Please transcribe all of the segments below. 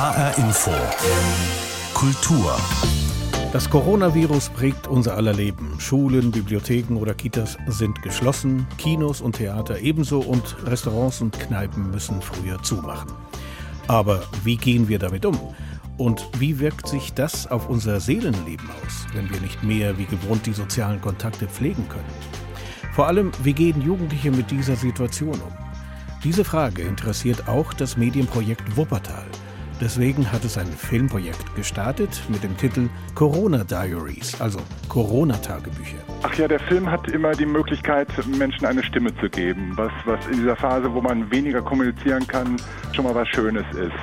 HR Info. Kultur. Das Coronavirus prägt unser aller Leben. Schulen, Bibliotheken oder Kitas sind geschlossen, Kinos und Theater ebenso und Restaurants und Kneipen müssen früher zumachen. Aber wie gehen wir damit um? Und wie wirkt sich das auf unser Seelenleben aus, wenn wir nicht mehr wie gewohnt die sozialen Kontakte pflegen können? Vor allem, wie gehen Jugendliche mit dieser Situation um? Diese Frage interessiert auch das Medienprojekt Wuppertal. Deswegen hat es ein Filmprojekt gestartet mit dem Titel Corona Diaries, also Corona-Tagebücher. Ach ja, der Film hat immer die Möglichkeit, Menschen eine Stimme zu geben, was, was in dieser Phase, wo man weniger kommunizieren kann, schon mal was Schönes ist.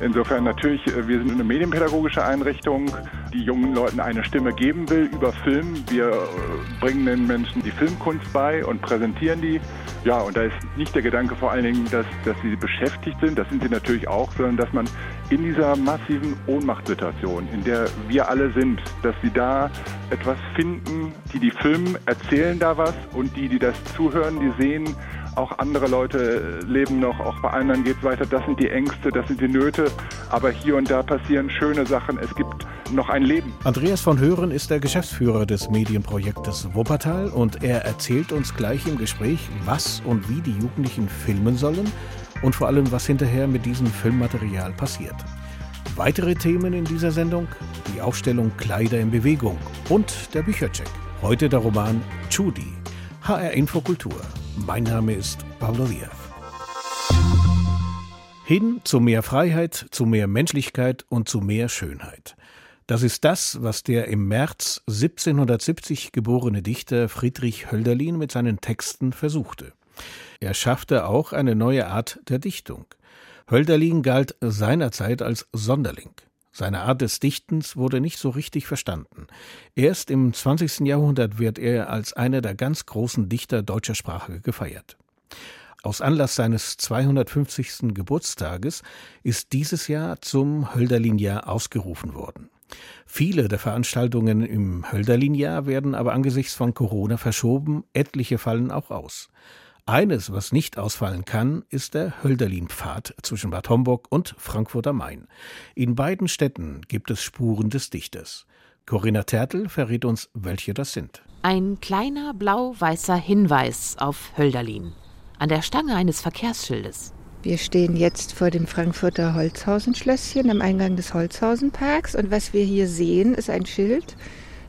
Insofern natürlich, äh, wir sind eine medienpädagogische Einrichtung, die jungen Leuten eine Stimme geben will über Film. Wir äh, bringen den Menschen die Filmkunst bei und präsentieren die. Ja, und da ist nicht der Gedanke vor allen Dingen, dass, dass sie beschäftigt sind, das sind sie natürlich auch, sondern dass man in dieser massiven Ohnmachtssituation, in der wir alle sind, dass sie da etwas finden, die die filmen, erzählen da was und die, die das zuhören, die sehen, auch andere Leute leben noch, auch bei anderen geht es weiter. Das sind die Ängste, das sind die Nöte, aber hier und da passieren schöne Sachen. Es gibt noch ein Leben. Andreas von Hören ist der Geschäftsführer des Medienprojektes Wuppertal und er erzählt uns gleich im Gespräch, was und wie die Jugendlichen filmen sollen und vor allem, was hinterher mit diesem Filmmaterial passiert. Weitere Themen in dieser Sendung? Die Ausstellung Kleider in Bewegung und der Büchercheck. Heute der Roman Judy. HR Infokultur. Mein Name ist Pablo Diaz. Hin zu mehr Freiheit, zu mehr Menschlichkeit und zu mehr Schönheit. Das ist das, was der im März 1770 geborene Dichter Friedrich Hölderlin mit seinen Texten versuchte. Er schaffte auch eine neue Art der Dichtung. Hölderlin galt seinerzeit als Sonderling. Seine Art des Dichtens wurde nicht so richtig verstanden. Erst im 20. Jahrhundert wird er als einer der ganz großen Dichter deutscher Sprache gefeiert. Aus Anlass seines 250. Geburtstages ist dieses Jahr zum Hölderlin-Jahr ausgerufen worden. Viele der Veranstaltungen im Hölderlin-Jahr werden aber angesichts von Corona verschoben, etliche fallen auch aus. Eines, was nicht ausfallen kann, ist der Hölderlin-Pfad zwischen Bad Homburg und Frankfurt am Main. In beiden Städten gibt es Spuren des Dichters. Corinna Tertel verrät uns, welche das sind. Ein kleiner blau-weißer Hinweis auf Hölderlin. An der Stange eines Verkehrsschildes. Wir stehen jetzt vor dem Frankfurter Holzhausenschlösschen am Eingang des Holzhausenparks und was wir hier sehen, ist ein Schild,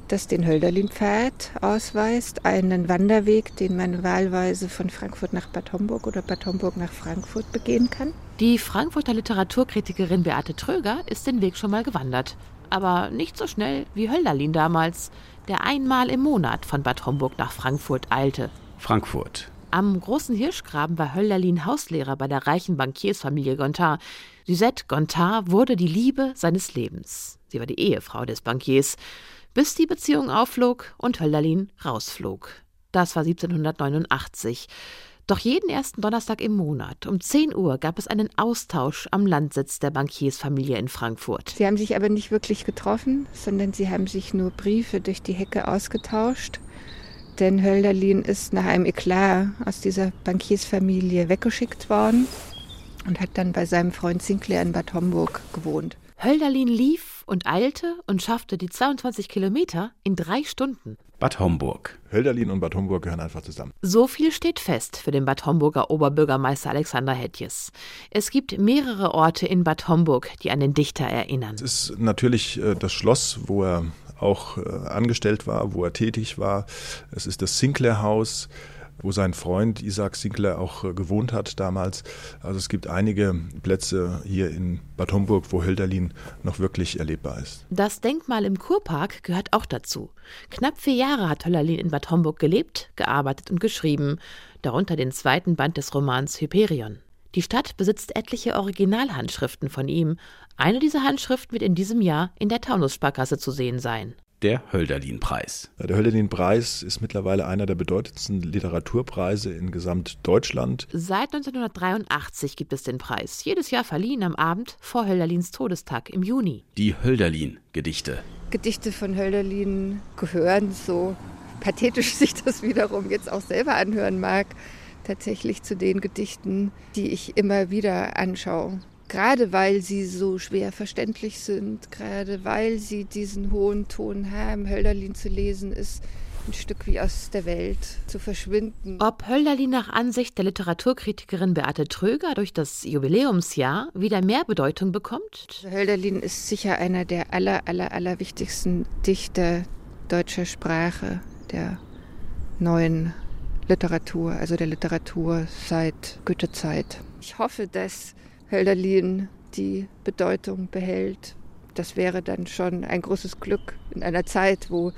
das den Hölderlin-Pfad ausweist, einen Wanderweg, den man wahlweise von Frankfurt nach Bad Homburg oder Bad Homburg nach Frankfurt begehen kann. Die Frankfurter Literaturkritikerin Beate Tröger ist den Weg schon mal gewandert. Aber nicht so schnell wie Hölderlin damals, der einmal im Monat von Bad Homburg nach Frankfurt eilte. Frankfurt. Am großen Hirschgraben war Hölderlin Hauslehrer bei der reichen Bankiersfamilie Gontard. Suzette Gontard wurde die Liebe seines Lebens. Sie war die Ehefrau des Bankiers bis die Beziehung aufflog und Hölderlin rausflog. Das war 1789. Doch jeden ersten Donnerstag im Monat um 10 Uhr gab es einen Austausch am Landsitz der Bankiersfamilie in Frankfurt. Sie haben sich aber nicht wirklich getroffen, sondern sie haben sich nur Briefe durch die Hecke ausgetauscht. Denn Hölderlin ist nach einem Eklat aus dieser Bankiersfamilie weggeschickt worden und hat dann bei seinem Freund Sinclair in Bad Homburg gewohnt. Hölderlin lief und eilte und schaffte die 22 Kilometer in drei Stunden. Bad Homburg. Hölderlin und Bad Homburg gehören einfach zusammen. So viel steht fest für den Bad Homburger Oberbürgermeister Alexander Hetjes. Es gibt mehrere Orte in Bad Homburg, die an den Dichter erinnern. Es ist natürlich äh, das Schloss, wo er auch äh, angestellt war, wo er tätig war. Es ist das Sinclair Haus wo sein Freund Isaac Sinclair auch äh, gewohnt hat damals. Also es gibt einige Plätze hier in Bad Homburg, wo Hölderlin noch wirklich erlebbar ist. Das Denkmal im Kurpark gehört auch dazu. Knapp vier Jahre hat Hölderlin in Bad Homburg gelebt, gearbeitet und geschrieben, darunter den zweiten Band des Romans Hyperion. Die Stadt besitzt etliche Originalhandschriften von ihm. Eine dieser Handschriften wird in diesem Jahr in der Taunussparkasse zu sehen sein der Hölderlin-Preis. Der Hölderlin-Preis ist mittlerweile einer der bedeutendsten Literaturpreise in Gesamtdeutschland. Seit 1983 gibt es den Preis, jedes Jahr verliehen am Abend vor Hölderlins Todestag im Juni. Die Hölderlin-Gedichte. Gedichte von Hölderlin gehören, so pathetisch sich das wiederum jetzt auch selber anhören mag, tatsächlich zu den Gedichten, die ich immer wieder anschaue gerade weil sie so schwer verständlich sind, gerade weil sie diesen hohen Ton haben, Hölderlin zu lesen ist ein Stück wie aus der Welt zu verschwinden. Ob Hölderlin nach Ansicht der Literaturkritikerin Beate Tröger durch das Jubiläumsjahr wieder mehr Bedeutung bekommt? Hölderlin ist sicher einer der aller, aller, aller wichtigsten Dichter deutscher Sprache, der neuen Literatur, also der Literatur seit Goethezeit. Ich hoffe, dass Hölderlin die Bedeutung behält. Das wäre dann schon ein großes Glück in einer Zeit, wo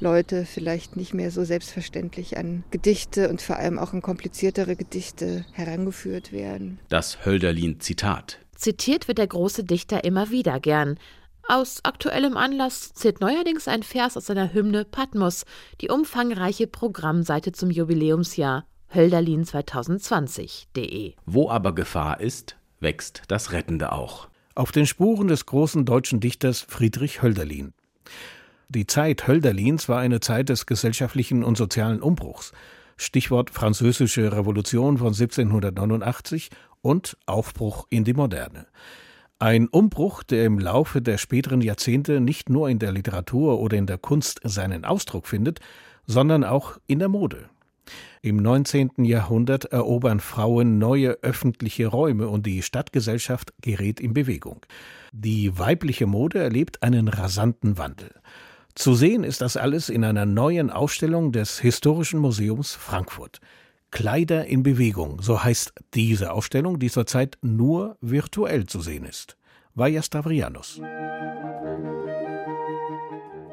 Leute vielleicht nicht mehr so selbstverständlich an Gedichte und vor allem auch an kompliziertere Gedichte herangeführt werden. Das Hölderlin-Zitat. Zitiert wird der große Dichter immer wieder gern. Aus aktuellem Anlass zählt neuerdings ein Vers aus seiner Hymne Patmos, die umfangreiche Programmseite zum Jubiläumsjahr Hölderlin 2020.de. Wo aber Gefahr ist, wächst das Rettende auch. Auf den Spuren des großen deutschen Dichters Friedrich Hölderlin. Die Zeit Hölderlins war eine Zeit des gesellschaftlichen und sozialen Umbruchs. Stichwort Französische Revolution von 1789 und Aufbruch in die Moderne. Ein Umbruch, der im Laufe der späteren Jahrzehnte nicht nur in der Literatur oder in der Kunst seinen Ausdruck findet, sondern auch in der Mode. Im 19. Jahrhundert erobern Frauen neue öffentliche Räume und die Stadtgesellschaft gerät in Bewegung. Die weibliche Mode erlebt einen rasanten Wandel. Zu sehen ist das alles in einer neuen Ausstellung des Historischen Museums Frankfurt. Kleider in Bewegung, so heißt diese Ausstellung, die zurzeit nur virtuell zu sehen ist. Vaja Stavrianos.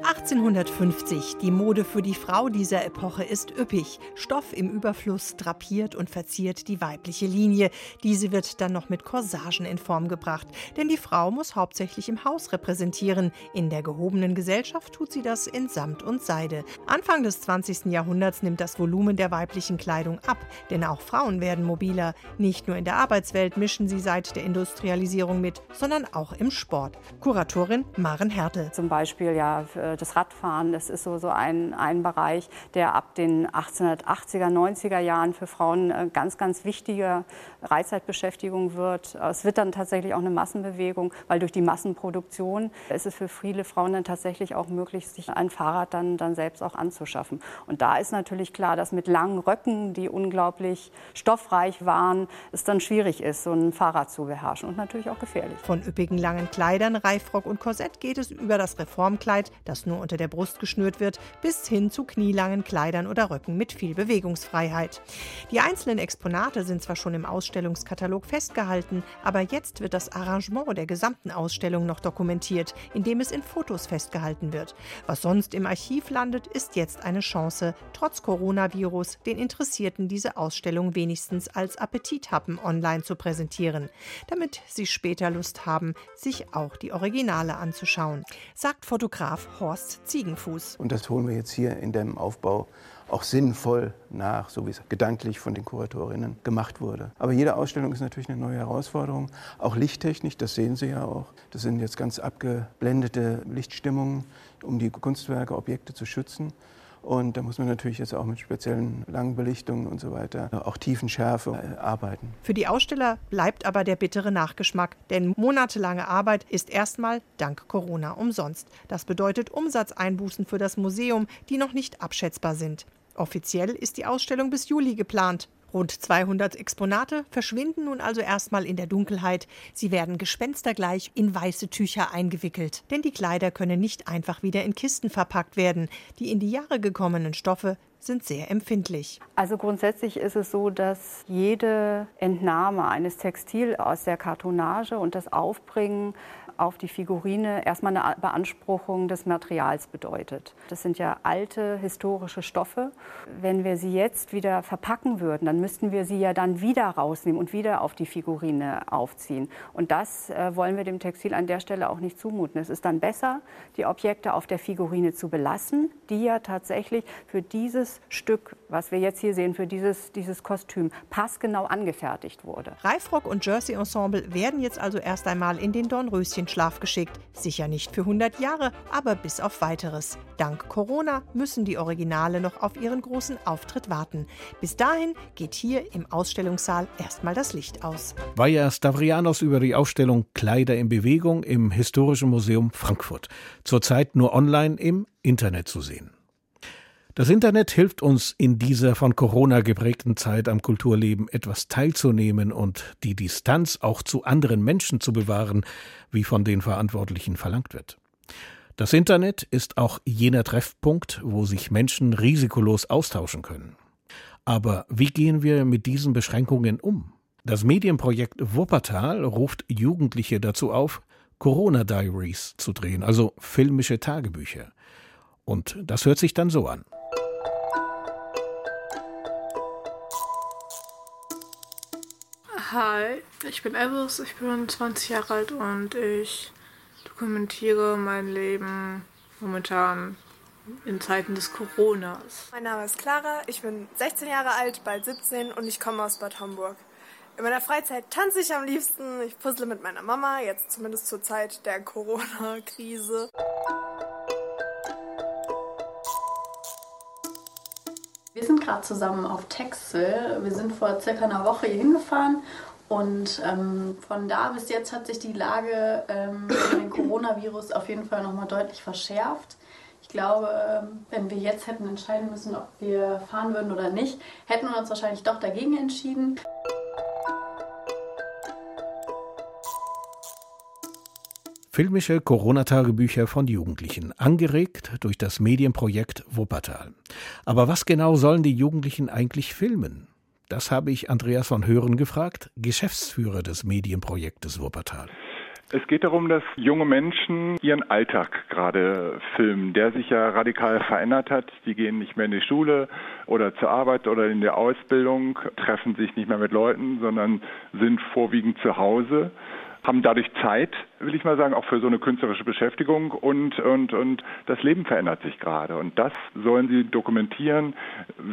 1850. Die Mode für die Frau dieser Epoche ist üppig. Stoff im Überfluss drapiert und verziert die weibliche Linie. Diese wird dann noch mit Corsagen in Form gebracht. Denn die Frau muss hauptsächlich im Haus repräsentieren. In der gehobenen Gesellschaft tut sie das in Samt und Seide. Anfang des 20. Jahrhunderts nimmt das Volumen der weiblichen Kleidung ab. Denn auch Frauen werden mobiler. Nicht nur in der Arbeitswelt mischen sie seit der Industrialisierung mit, sondern auch im Sport. Kuratorin Maren Härte. Zum Beispiel ja das Radfahren. Das ist so, so ein, ein Bereich, der ab den 1880er, 90er Jahren für Frauen äh, ganz, ganz wichtige Freizeitbeschäftigung wird. Es wird dann tatsächlich auch eine Massenbewegung, weil durch die Massenproduktion ist es für viele Frauen dann tatsächlich auch möglich, sich ein Fahrrad dann, dann selbst auch anzuschaffen. Und da ist natürlich klar, dass mit langen Röcken, die unglaublich stoffreich waren, es dann schwierig ist, so ein Fahrrad zu beherrschen und natürlich auch gefährlich. Von üppigen langen Kleidern, Reifrock und Korsett geht es über das Reformkleid, das nur unter der Brust geschnürt wird, bis hin zu knielangen Kleidern oder Röcken mit viel Bewegungsfreiheit. Die einzelnen Exponate sind zwar schon im Ausstellungskatalog festgehalten, aber jetzt wird das Arrangement der gesamten Ausstellung noch dokumentiert, indem es in Fotos festgehalten wird. Was sonst im Archiv landet, ist jetzt eine Chance, trotz Coronavirus den Interessierten diese Ausstellung wenigstens als Appetithappen online zu präsentieren, damit sie später Lust haben, sich auch die Originale anzuschauen, sagt Fotograf Horst Ziegenfuß. Und das holen wir jetzt hier in dem Aufbau auch sinnvoll nach, so wie es gedanklich von den Kuratorinnen gemacht wurde. Aber jede Ausstellung ist natürlich eine neue Herausforderung. Auch Lichttechnik, das sehen Sie ja auch. Das sind jetzt ganz abgeblendete Lichtstimmungen, um die Kunstwerke, Objekte zu schützen. Und da muss man natürlich jetzt auch mit speziellen Langbelichtungen und so weiter, auch Tiefenschärfe äh, arbeiten. Für die Aussteller bleibt aber der bittere Nachgeschmack, denn monatelange Arbeit ist erstmal dank Corona umsonst. Das bedeutet Umsatzeinbußen für das Museum, die noch nicht abschätzbar sind. Offiziell ist die Ausstellung bis Juli geplant. Rund 200 Exponate verschwinden nun also erstmal in der Dunkelheit. Sie werden gespenstergleich in weiße Tücher eingewickelt. Denn die Kleider können nicht einfach wieder in Kisten verpackt werden. Die in die Jahre gekommenen Stoffe sind sehr empfindlich. Also grundsätzlich ist es so, dass jede Entnahme eines Textil aus der Kartonage und das Aufbringen auf die Figurine erstmal eine Beanspruchung des Materials bedeutet. Das sind ja alte historische Stoffe. Wenn wir sie jetzt wieder verpacken würden, dann müssten wir sie ja dann wieder rausnehmen und wieder auf die Figurine aufziehen. Und das äh, wollen wir dem Textil an der Stelle auch nicht zumuten. Es ist dann besser, die Objekte auf der Figurine zu belassen, die ja tatsächlich für dieses Stück, was wir jetzt hier sehen, für dieses, dieses Kostüm passgenau angefertigt wurde. Reifrock und Jersey Ensemble werden jetzt also erst einmal in den Dornröschenschlaf geschickt. Sicher nicht für 100 Jahre, aber bis auf weiteres. Dank Corona müssen die Originale noch auf ihren großen Auftritt warten. Bis dahin geht hier im Ausstellungssaal erstmal das Licht aus. Weyer Stavrianos über die Ausstellung Kleider in Bewegung im Historischen Museum Frankfurt. Zurzeit nur online im Internet zu sehen. Das Internet hilft uns in dieser von Corona geprägten Zeit am Kulturleben etwas teilzunehmen und die Distanz auch zu anderen Menschen zu bewahren, wie von den Verantwortlichen verlangt wird. Das Internet ist auch jener Treffpunkt, wo sich Menschen risikolos austauschen können. Aber wie gehen wir mit diesen Beschränkungen um? Das Medienprojekt Wuppertal ruft Jugendliche dazu auf, Corona Diaries zu drehen, also filmische Tagebücher. Und das hört sich dann so an. Hi, ich bin Elvis, ich bin 20 Jahre alt und ich dokumentiere mein Leben momentan in Zeiten des Coronas. Mein Name ist Clara, ich bin 16 Jahre alt, bald 17 und ich komme aus Bad Homburg. In meiner Freizeit tanze ich am liebsten, ich puzzle mit meiner Mama, jetzt zumindest zur Zeit der Corona-Krise. Wir sind gerade zusammen auf Texel. Wir sind vor circa einer Woche hier hingefahren und ähm, von da bis jetzt hat sich die Lage ähm, dem Coronavirus auf jeden Fall nochmal deutlich verschärft. Ich glaube, ähm, wenn wir jetzt hätten entscheiden müssen, ob wir fahren würden oder nicht, hätten wir uns wahrscheinlich doch dagegen entschieden. Filmische Corona-Tagebücher von Jugendlichen, angeregt durch das Medienprojekt Wuppertal. Aber was genau sollen die Jugendlichen eigentlich filmen? Das habe ich Andreas von Hören gefragt, Geschäftsführer des Medienprojektes Wuppertal. Es geht darum, dass junge Menschen ihren Alltag gerade filmen, der sich ja radikal verändert hat. Die gehen nicht mehr in die Schule oder zur Arbeit oder in der Ausbildung, treffen sich nicht mehr mit Leuten, sondern sind vorwiegend zu Hause haben dadurch Zeit, will ich mal sagen, auch für so eine künstlerische Beschäftigung und, und, und das Leben verändert sich gerade. Und das sollen sie dokumentieren,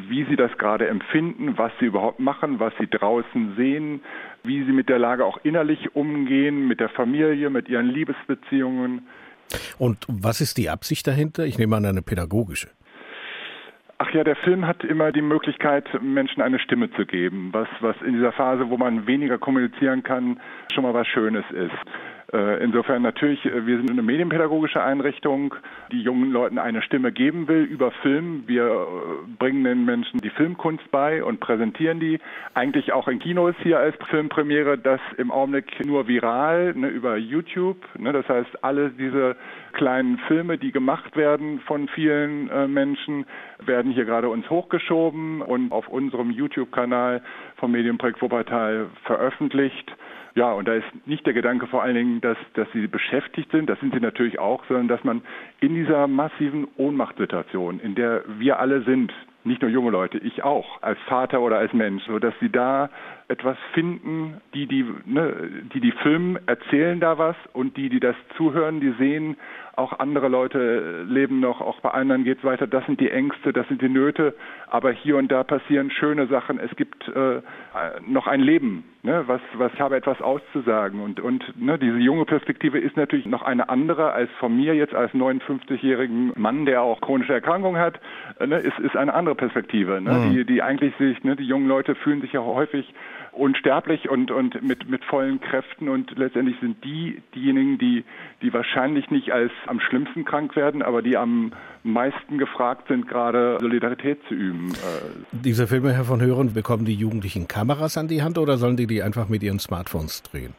wie sie das gerade empfinden, was sie überhaupt machen, was sie draußen sehen, wie sie mit der Lage auch innerlich umgehen, mit der Familie, mit ihren Liebesbeziehungen. Und was ist die Absicht dahinter? Ich nehme an, eine pädagogische. Ach ja, der Film hat immer die Möglichkeit, Menschen eine Stimme zu geben, was, was in dieser Phase, wo man weniger kommunizieren kann, schon mal was Schönes ist. Äh, insofern natürlich, äh, wir sind eine medienpädagogische Einrichtung, die jungen Leuten eine Stimme geben will über Film. Wir äh, bringen den Menschen die Filmkunst bei und präsentieren die. Eigentlich auch in Kinos hier als Filmpremiere, das im Augenblick nur viral ne, über YouTube. Ne, das heißt, alle diese kleinen Filme, die gemacht werden von vielen äh, Menschen, werden hier gerade uns hochgeschoben und auf unserem YouTube-Kanal vom Medienprojekt Wuppertal veröffentlicht. Ja, und da ist nicht der Gedanke vor allen Dingen, dass, dass sie beschäftigt sind, das sind sie natürlich auch, sondern dass man in dieser massiven Ohnmachtssituation, in der wir alle sind, nicht nur junge Leute, ich auch, als Vater oder als Mensch, so dass sie da etwas finden, die die, ne, die die filmen, erzählen da was und die, die das zuhören, die sehen, auch andere Leute leben noch, auch bei anderen geht es weiter. Das sind die Ängste, das sind die Nöte, aber hier und da passieren schöne Sachen. Es gibt äh, noch ein Leben, ne, was, was ich habe etwas auszusagen und und ne, diese junge Perspektive ist natürlich noch eine andere als von mir jetzt als 59-jährigen Mann, der auch chronische Erkrankungen hat, äh, ne, ist ist eine andere Perspektive, ne, mhm. die die eigentlich sich, ne, die jungen Leute fühlen sich ja häufig unsterblich und, und mit, mit vollen Kräften und letztendlich sind die diejenigen, die, die wahrscheinlich nicht als am schlimmsten krank werden, aber die am meisten gefragt sind, gerade Solidarität zu üben. Äh. Diese Filme, Herr von Hören, bekommen die Jugendlichen Kameras an die Hand oder sollen die die einfach mit ihren Smartphones drehen?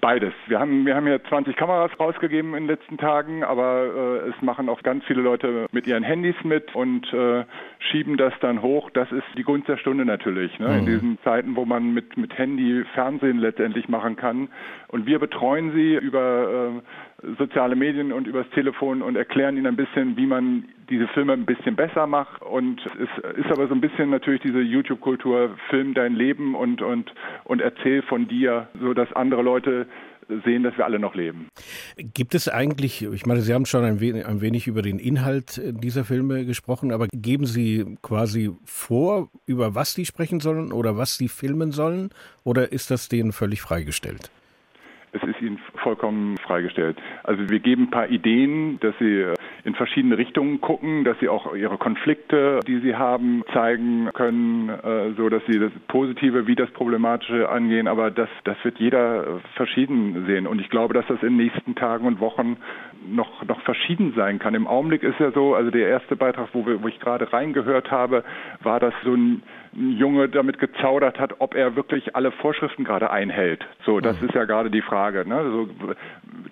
Beides. Wir haben, wir haben ja 20 Kameras rausgegeben in den letzten Tagen, aber äh, es machen auch ganz viele Leute mit ihren Handys mit und äh, schieben das dann hoch. Das ist die Gunst der Stunde natürlich. Ne? Mhm. In diesen Zeiten, wo man mit, mit Handy Fernsehen letztendlich machen kann. Und wir betreuen sie über äh, soziale Medien und übers Telefon und erklären ihnen ein bisschen, wie man diese Filme ein bisschen besser macht. Und es ist aber so ein bisschen natürlich diese YouTube-Kultur, film dein Leben und, und, und erzähl von dir, so dass andere Leute sehen, dass wir alle noch leben. Gibt es eigentlich, ich meine, Sie haben schon ein wenig, ein wenig über den Inhalt dieser Filme gesprochen, aber geben Sie quasi vor, über was die sprechen sollen oder was sie filmen sollen, oder ist das denen völlig freigestellt? Es ist ihnen vollkommen freigestellt. Also wir geben ein paar Ideen, dass sie in verschiedene Richtungen gucken, dass sie auch ihre Konflikte, die sie haben, zeigen können, äh, so dass sie das Positive wie das Problematische angehen. Aber das, das wird jeder verschieden sehen. Und ich glaube, dass das in den nächsten Tagen und Wochen noch, noch verschieden sein kann. Im Augenblick ist ja so, also der erste Beitrag, wo, wir, wo ich gerade reingehört habe, war das so ein Junge damit gezaudert hat, ob er wirklich alle Vorschriften gerade einhält. So, das mhm. ist ja gerade die Frage. Ne? So,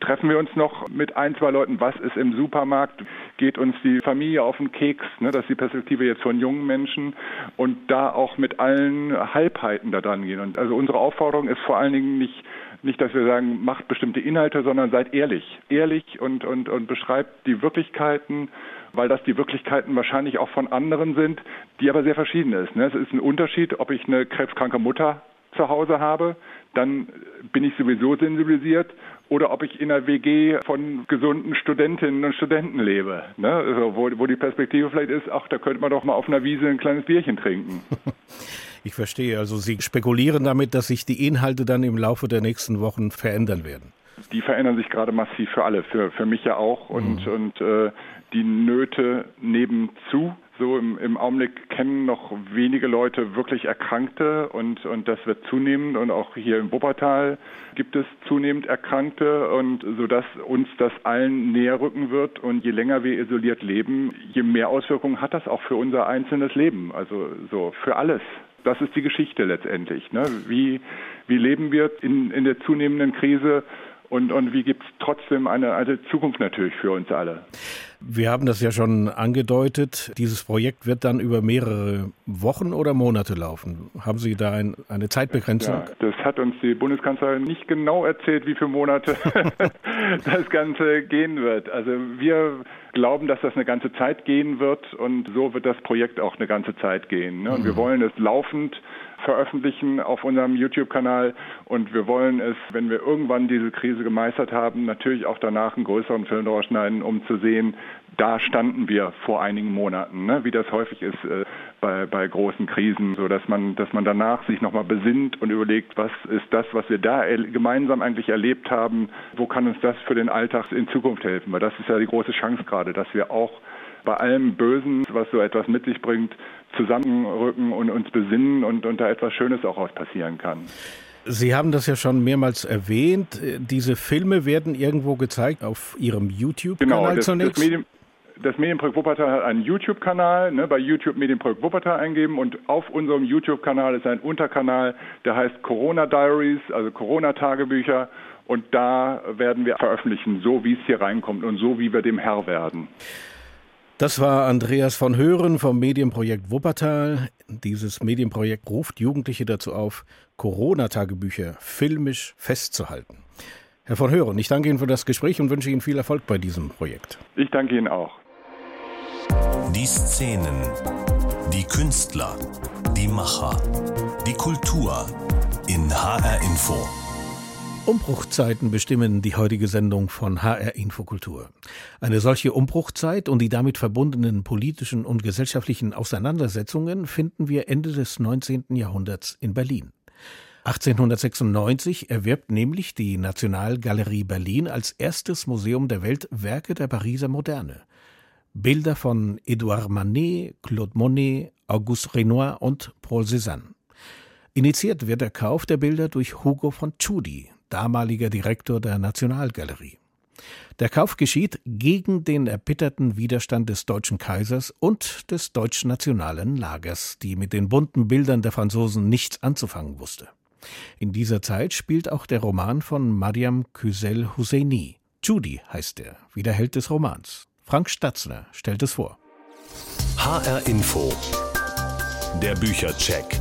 treffen wir uns noch mit ein, zwei Leuten, was ist im Supermarkt? Geht uns die Familie auf den Keks? Ne? Das ist die Perspektive jetzt von jungen Menschen und da auch mit allen Halbheiten da dran gehen. Und also unsere Aufforderung ist vor allen Dingen nicht nicht, dass wir sagen, macht bestimmte Inhalte, sondern seid ehrlich. Ehrlich und, und, und beschreibt die Wirklichkeiten weil das die Wirklichkeiten wahrscheinlich auch von anderen sind, die aber sehr verschieden ist. Ne? Es ist ein Unterschied, ob ich eine krebskranke Mutter zu Hause habe, dann bin ich sowieso sensibilisiert oder ob ich in einer WG von gesunden Studentinnen und Studenten lebe, ne? also wo, wo die Perspektive vielleicht ist, ach, da könnte man doch mal auf einer Wiese ein kleines Bierchen trinken. Ich verstehe. Also Sie spekulieren damit, dass sich die Inhalte dann im Laufe der nächsten Wochen verändern werden. Die verändern sich gerade massiv für alle, für, für mich ja auch. Und, mhm. und äh, die Nöte nebenzu. So im, im Augenblick kennen noch wenige Leute wirklich Erkrankte und, und das wird zunehmend und auch hier im Wuppertal gibt es zunehmend Erkrankte und so dass uns das allen näher rücken wird und je länger wir isoliert leben, je mehr Auswirkungen hat das auch für unser einzelnes Leben, also so für alles. Das ist die Geschichte letztendlich. Ne? Wie, wie leben wir in, in der zunehmenden Krise und, und wie gibt es trotzdem eine, eine Zukunft natürlich für uns alle. Wir haben das ja schon angedeutet. Dieses Projekt wird dann über mehrere Wochen oder Monate laufen. Haben Sie da ein, eine Zeitbegrenzung? Ja, das hat uns die Bundeskanzlerin nicht genau erzählt, wie viele Monate das Ganze gehen wird. Also wir glauben, dass das eine ganze Zeit gehen wird und so wird das Projekt auch eine ganze Zeit gehen. Ne? Und mhm. wir wollen es laufend veröffentlichen auf unserem YouTube-Kanal. Und wir wollen es, wenn wir irgendwann diese Krise gemeistert haben, natürlich auch danach einen größeren Film draus schneiden, um zu sehen, da standen wir vor einigen Monaten, ne? wie das häufig ist äh, bei, bei großen Krisen, so dass man, dass man danach sich nochmal besinnt und überlegt, was ist das, was wir da gemeinsam eigentlich erlebt haben, wo kann uns das für den Alltag in Zukunft helfen, weil das ist ja die große Chance gerade, dass wir auch bei allem Bösen, was so etwas mit sich bringt, zusammenrücken und uns besinnen und, und da etwas Schönes auch aus passieren kann. Sie haben das ja schon mehrmals erwähnt. Diese Filme werden irgendwo gezeigt auf Ihrem YouTube-Kanal genau, das, zunächst. Das Medium, das Medienprojekt Wuppertal hat einen YouTube-Kanal, ne, bei YouTube Medienprojekt Wuppertal eingeben und auf unserem YouTube-Kanal ist ein Unterkanal, der heißt Corona Diaries, also Corona-Tagebücher und da werden wir veröffentlichen, so wie es hier reinkommt und so wie wir dem Herr werden. Das war Andreas von Hören vom Medienprojekt Wuppertal. Dieses Medienprojekt ruft Jugendliche dazu auf, Corona-Tagebücher filmisch festzuhalten. Herr von Hören, ich danke Ihnen für das Gespräch und wünsche Ihnen viel Erfolg bei diesem Projekt. Ich danke Ihnen auch. Die Szenen, die Künstler, die Macher, die Kultur in HR Info. Umbruchzeiten bestimmen die heutige Sendung von HR Infokultur. Eine solche Umbruchzeit und die damit verbundenen politischen und gesellschaftlichen Auseinandersetzungen finden wir Ende des 19. Jahrhunderts in Berlin. 1896 erwirbt nämlich die Nationalgalerie Berlin als erstes Museum der Welt Werke der Pariser Moderne. Bilder von Edouard Manet, Claude Monet, Auguste Renoir und Paul Cézanne. Initiiert wird der Kauf der Bilder durch Hugo von Tschudi, damaliger Direktor der Nationalgalerie. Der Kauf geschieht gegen den erbitterten Widerstand des deutschen Kaisers und des deutsch-nationalen Lagers, die mit den bunten Bildern der Franzosen nichts anzufangen wusste. In dieser Zeit spielt auch der Roman von Mariam Küsel Husseini. Judy heißt er, wie der Held des Romans. Frank Statzner stellt es vor. HR Info. Der Büchercheck.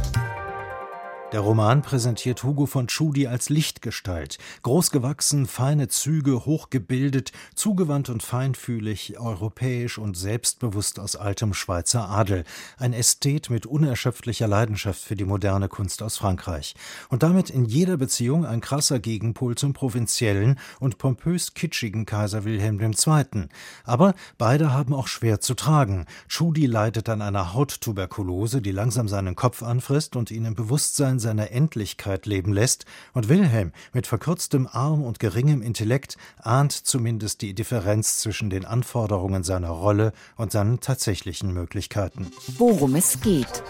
Der Roman präsentiert Hugo von Tschudi als Lichtgestalt, großgewachsen, feine Züge, hochgebildet, zugewandt und feinfühlig, europäisch und selbstbewusst aus altem Schweizer Adel, ein Ästhet mit unerschöpflicher Leidenschaft für die moderne Kunst aus Frankreich und damit in jeder Beziehung ein krasser Gegenpol zum provinziellen und pompös kitschigen Kaiser Wilhelm II. Aber beide haben auch schwer zu tragen. Tschudi leidet an einer Hauttuberkulose, die langsam seinen Kopf anfrisst und ihn im Bewusstsein in seiner Endlichkeit leben lässt, und Wilhelm mit verkürztem Arm und geringem Intellekt ahnt zumindest die Differenz zwischen den Anforderungen seiner Rolle und seinen tatsächlichen Möglichkeiten. Worum es geht.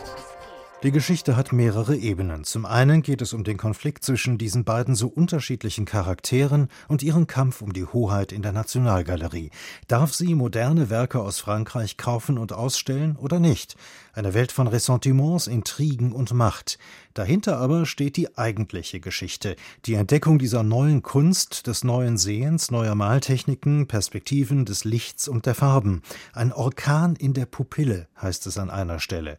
Die Geschichte hat mehrere Ebenen. Zum einen geht es um den Konflikt zwischen diesen beiden so unterschiedlichen Charakteren und ihren Kampf um die Hoheit in der Nationalgalerie. Darf sie moderne Werke aus Frankreich kaufen und ausstellen oder nicht? Eine Welt von Ressentiments, Intrigen und Macht. Dahinter aber steht die eigentliche Geschichte, die Entdeckung dieser neuen Kunst, des neuen Sehens, neuer Maltechniken, Perspektiven, des Lichts und der Farben. Ein Orkan in der Pupille, heißt es an einer Stelle.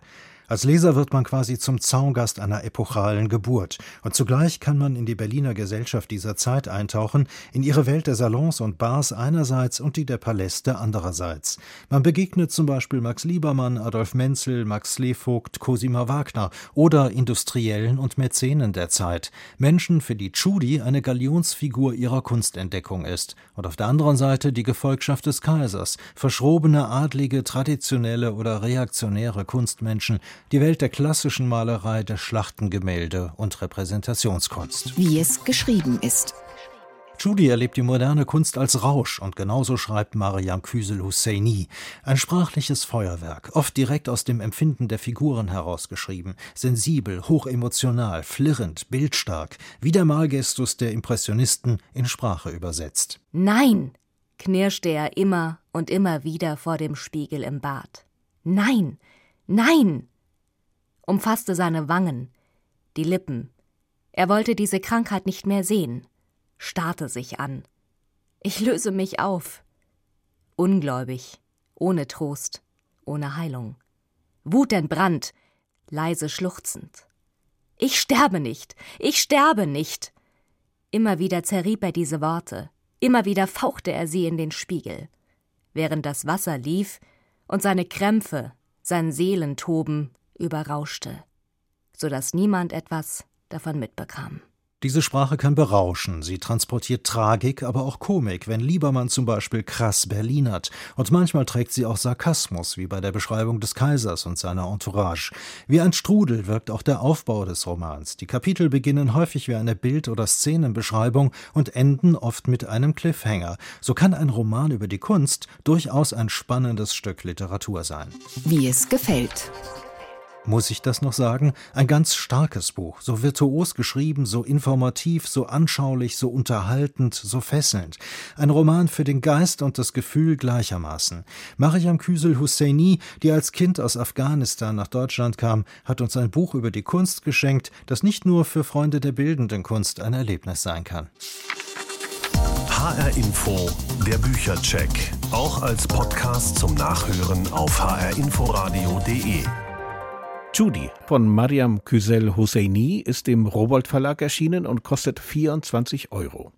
Als Leser wird man quasi zum Zaungast einer epochalen Geburt. Und zugleich kann man in die Berliner Gesellschaft dieser Zeit eintauchen, in ihre Welt der Salons und Bars einerseits und die der Paläste andererseits. Man begegnet zum Beispiel Max Liebermann, Adolf Menzel, Max Slevogt, Cosima Wagner oder Industriellen und Mäzenen der Zeit. Menschen, für die Tschudi eine Galionsfigur ihrer Kunstentdeckung ist. Und auf der anderen Seite die Gefolgschaft des Kaisers, verschrobene, adlige, traditionelle oder reaktionäre Kunstmenschen, die Welt der klassischen Malerei, der Schlachtengemälde und Repräsentationskunst. Wie es geschrieben ist. Judy erlebt die moderne Kunst als Rausch und genauso schreibt Mariam Küsel Husseini. Ein sprachliches Feuerwerk, oft direkt aus dem Empfinden der Figuren herausgeschrieben, sensibel, hochemotional, flirrend, bildstark, wie der Malgestus der Impressionisten in Sprache übersetzt. Nein, knirschte er immer und immer wieder vor dem Spiegel im Bad. Nein, nein, umfasste seine Wangen, die Lippen. Er wollte diese Krankheit nicht mehr sehen, starrte sich an. Ich löse mich auf. Ungläubig, ohne Trost, ohne Heilung. Wutentbrannt, leise schluchzend. Ich sterbe nicht, ich sterbe nicht. Immer wieder zerrieb er diese Worte, immer wieder fauchte er sie in den Spiegel. Während das Wasser lief und seine Krämpfe, sein Seelentoben überrauschte, so dass niemand etwas davon mitbekam. Diese Sprache kann berauschen, sie transportiert Tragik, aber auch Komik, wenn Liebermann zum Beispiel krass Berlinert. Und manchmal trägt sie auch Sarkasmus, wie bei der Beschreibung des Kaisers und seiner Entourage. Wie ein Strudel wirkt auch der Aufbau des Romans. Die Kapitel beginnen häufig wie eine Bild- oder Szenenbeschreibung und enden oft mit einem Cliffhanger. So kann ein Roman über die Kunst durchaus ein spannendes Stück Literatur sein. Wie es gefällt. Muss ich das noch sagen? Ein ganz starkes Buch, so virtuos geschrieben, so informativ, so anschaulich, so unterhaltend, so fesselnd. Ein Roman für den Geist und das Gefühl gleichermaßen. Mariam Küsel Husseini, die als Kind aus Afghanistan nach Deutschland kam, hat uns ein Buch über die Kunst geschenkt, das nicht nur für Freunde der bildenden Kunst ein Erlebnis sein kann. HR Info, der Büchercheck, auch als Podcast zum Nachhören auf hrinforadio.de. Judy von Mariam Küsel Hosseini ist im Robold Verlag erschienen und kostet 24 Euro.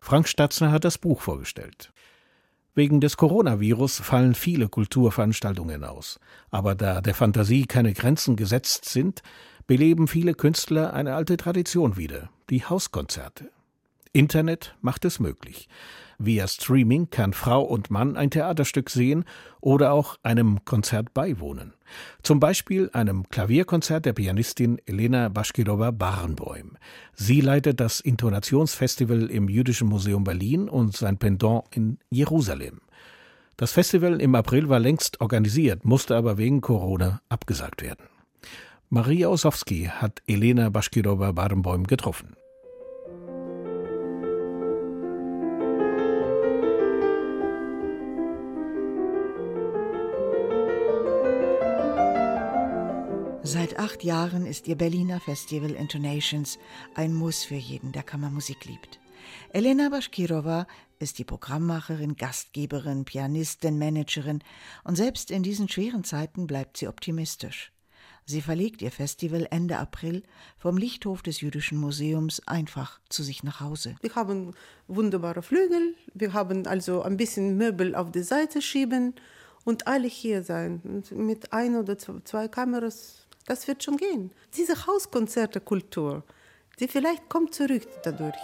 Frank Statzner hat das Buch vorgestellt. Wegen des Coronavirus fallen viele Kulturveranstaltungen aus. Aber da der Fantasie keine Grenzen gesetzt sind, beleben viele Künstler eine alte Tradition wieder, die Hauskonzerte. Internet macht es möglich. Via Streaming kann Frau und Mann ein Theaterstück sehen oder auch einem Konzert beiwohnen. Zum Beispiel einem Klavierkonzert der Pianistin Elena Baschkirova Barenboim. Sie leitet das Intonationsfestival im Jüdischen Museum Berlin und sein Pendant in Jerusalem. Das Festival im April war längst organisiert, musste aber wegen Corona abgesagt werden. Maria Osowski hat Elena Baschkirova Barenboim getroffen. Seit acht Jahren ist ihr Berliner Festival Intonations ein Muss für jeden, der Kammermusik liebt. Elena Baschkirova ist die Programmmacherin, Gastgeberin, Pianistin, Managerin und selbst in diesen schweren Zeiten bleibt sie optimistisch. Sie verlegt ihr Festival Ende April vom Lichthof des Jüdischen Museums einfach zu sich nach Hause. Wir haben wunderbare Flügel, wir haben also ein bisschen Möbel auf die Seite schieben und alle hier sein. Und mit ein oder zwei Kameras, das wird schon gehen. Diese Hauskonzerte-Kultur, die vielleicht kommt zurück dadurch.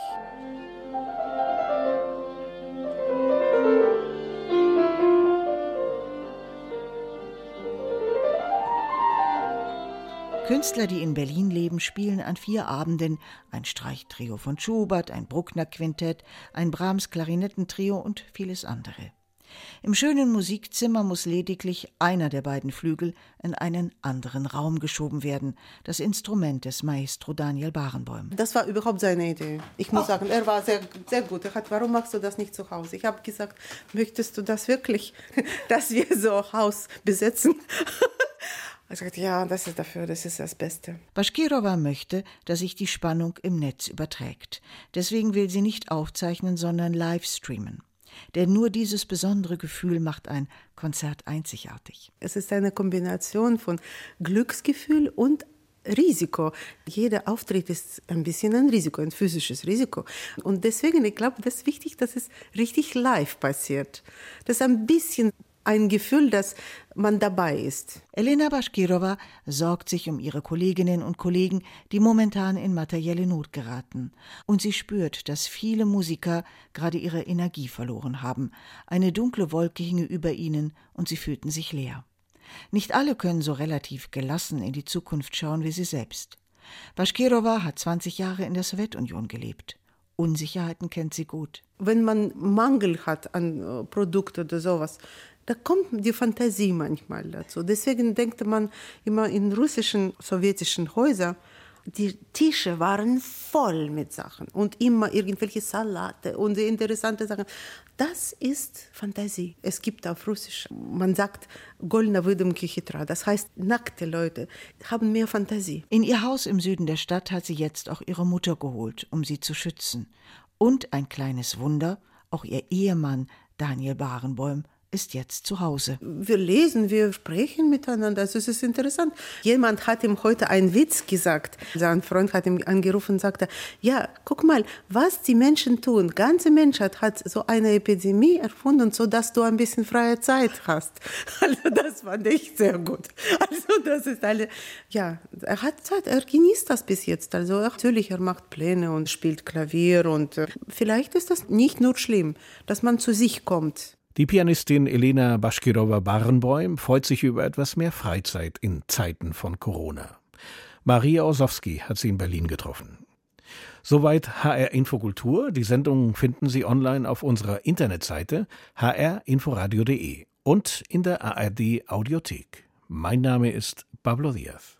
Künstler, die in Berlin leben, spielen an vier Abenden ein Streichtrio von Schubert, ein Bruckner Quintett, ein Brahms Klarinettentrio und vieles andere. Im schönen Musikzimmer muss lediglich einer der beiden Flügel in einen anderen Raum geschoben werden, das Instrument des Maestro Daniel Barenboim. Das war überhaupt seine Idee. Ich muss oh. sagen, er war sehr, sehr gut. Er hat, warum machst du das nicht zu Hause? Ich habe gesagt, möchtest du das wirklich, dass wir so Haus besetzen? Er sagt, ja, das ist dafür, das ist das Beste. Baschkirova möchte, dass sich die Spannung im Netz überträgt. Deswegen will sie nicht aufzeichnen, sondern live streamen. Denn nur dieses besondere Gefühl macht ein Konzert einzigartig. Es ist eine Kombination von Glücksgefühl und Risiko. Jeder Auftritt ist ein bisschen ein Risiko, ein physisches Risiko. Und deswegen, ich glaube, das ist wichtig, dass es richtig live passiert. Das ein bisschen ein Gefühl, dass man dabei ist. Elena Baschkirova sorgt sich um ihre Kolleginnen und Kollegen, die momentan in materielle Not geraten. Und sie spürt, dass viele Musiker gerade ihre Energie verloren haben. Eine dunkle Wolke hinge über ihnen und sie fühlten sich leer. Nicht alle können so relativ gelassen in die Zukunft schauen wie sie selbst. Baschkirova hat 20 Jahre in der Sowjetunion gelebt. Unsicherheiten kennt sie gut. Wenn man Mangel hat an äh, Produkten oder sowas, da kommt die Fantasie manchmal dazu. Deswegen denkt man immer in russischen, sowjetischen Häusern, die Tische waren voll mit Sachen und immer irgendwelche Salate und interessante Sachen. Das ist Fantasie. Es gibt auf Russisch, man sagt Golna Выдумки хитра. Das heißt, nackte Leute haben mehr Fantasie. In ihr Haus im Süden der Stadt hat sie jetzt auch ihre Mutter geholt, um sie zu schützen. Und ein kleines Wunder, auch ihr Ehemann Daniel Barenbäum ist jetzt zu Hause. Wir lesen, wir sprechen miteinander. Also es ist interessant. Jemand hat ihm heute einen Witz gesagt. Sein Freund hat ihn angerufen und sagte, ja, guck mal, was die Menschen tun. Ganze Menschheit hat so eine Epidemie erfunden, so dass du ein bisschen freie Zeit hast. Also das fand ich sehr gut. Also das ist alle, ja, er hat Zeit, er genießt das bis jetzt. Also natürlich, er macht Pläne und spielt Klavier und äh, vielleicht ist das nicht nur schlimm, dass man zu sich kommt. Die Pianistin Elena Baschkirova-Barenboim freut sich über etwas mehr Freizeit in Zeiten von Corona. Maria Osowski hat sie in Berlin getroffen. Soweit HR Infokultur. Die Sendungen finden Sie online auf unserer Internetseite hrinforadio.de und in der ARD Audiothek. Mein Name ist Pablo Diaz.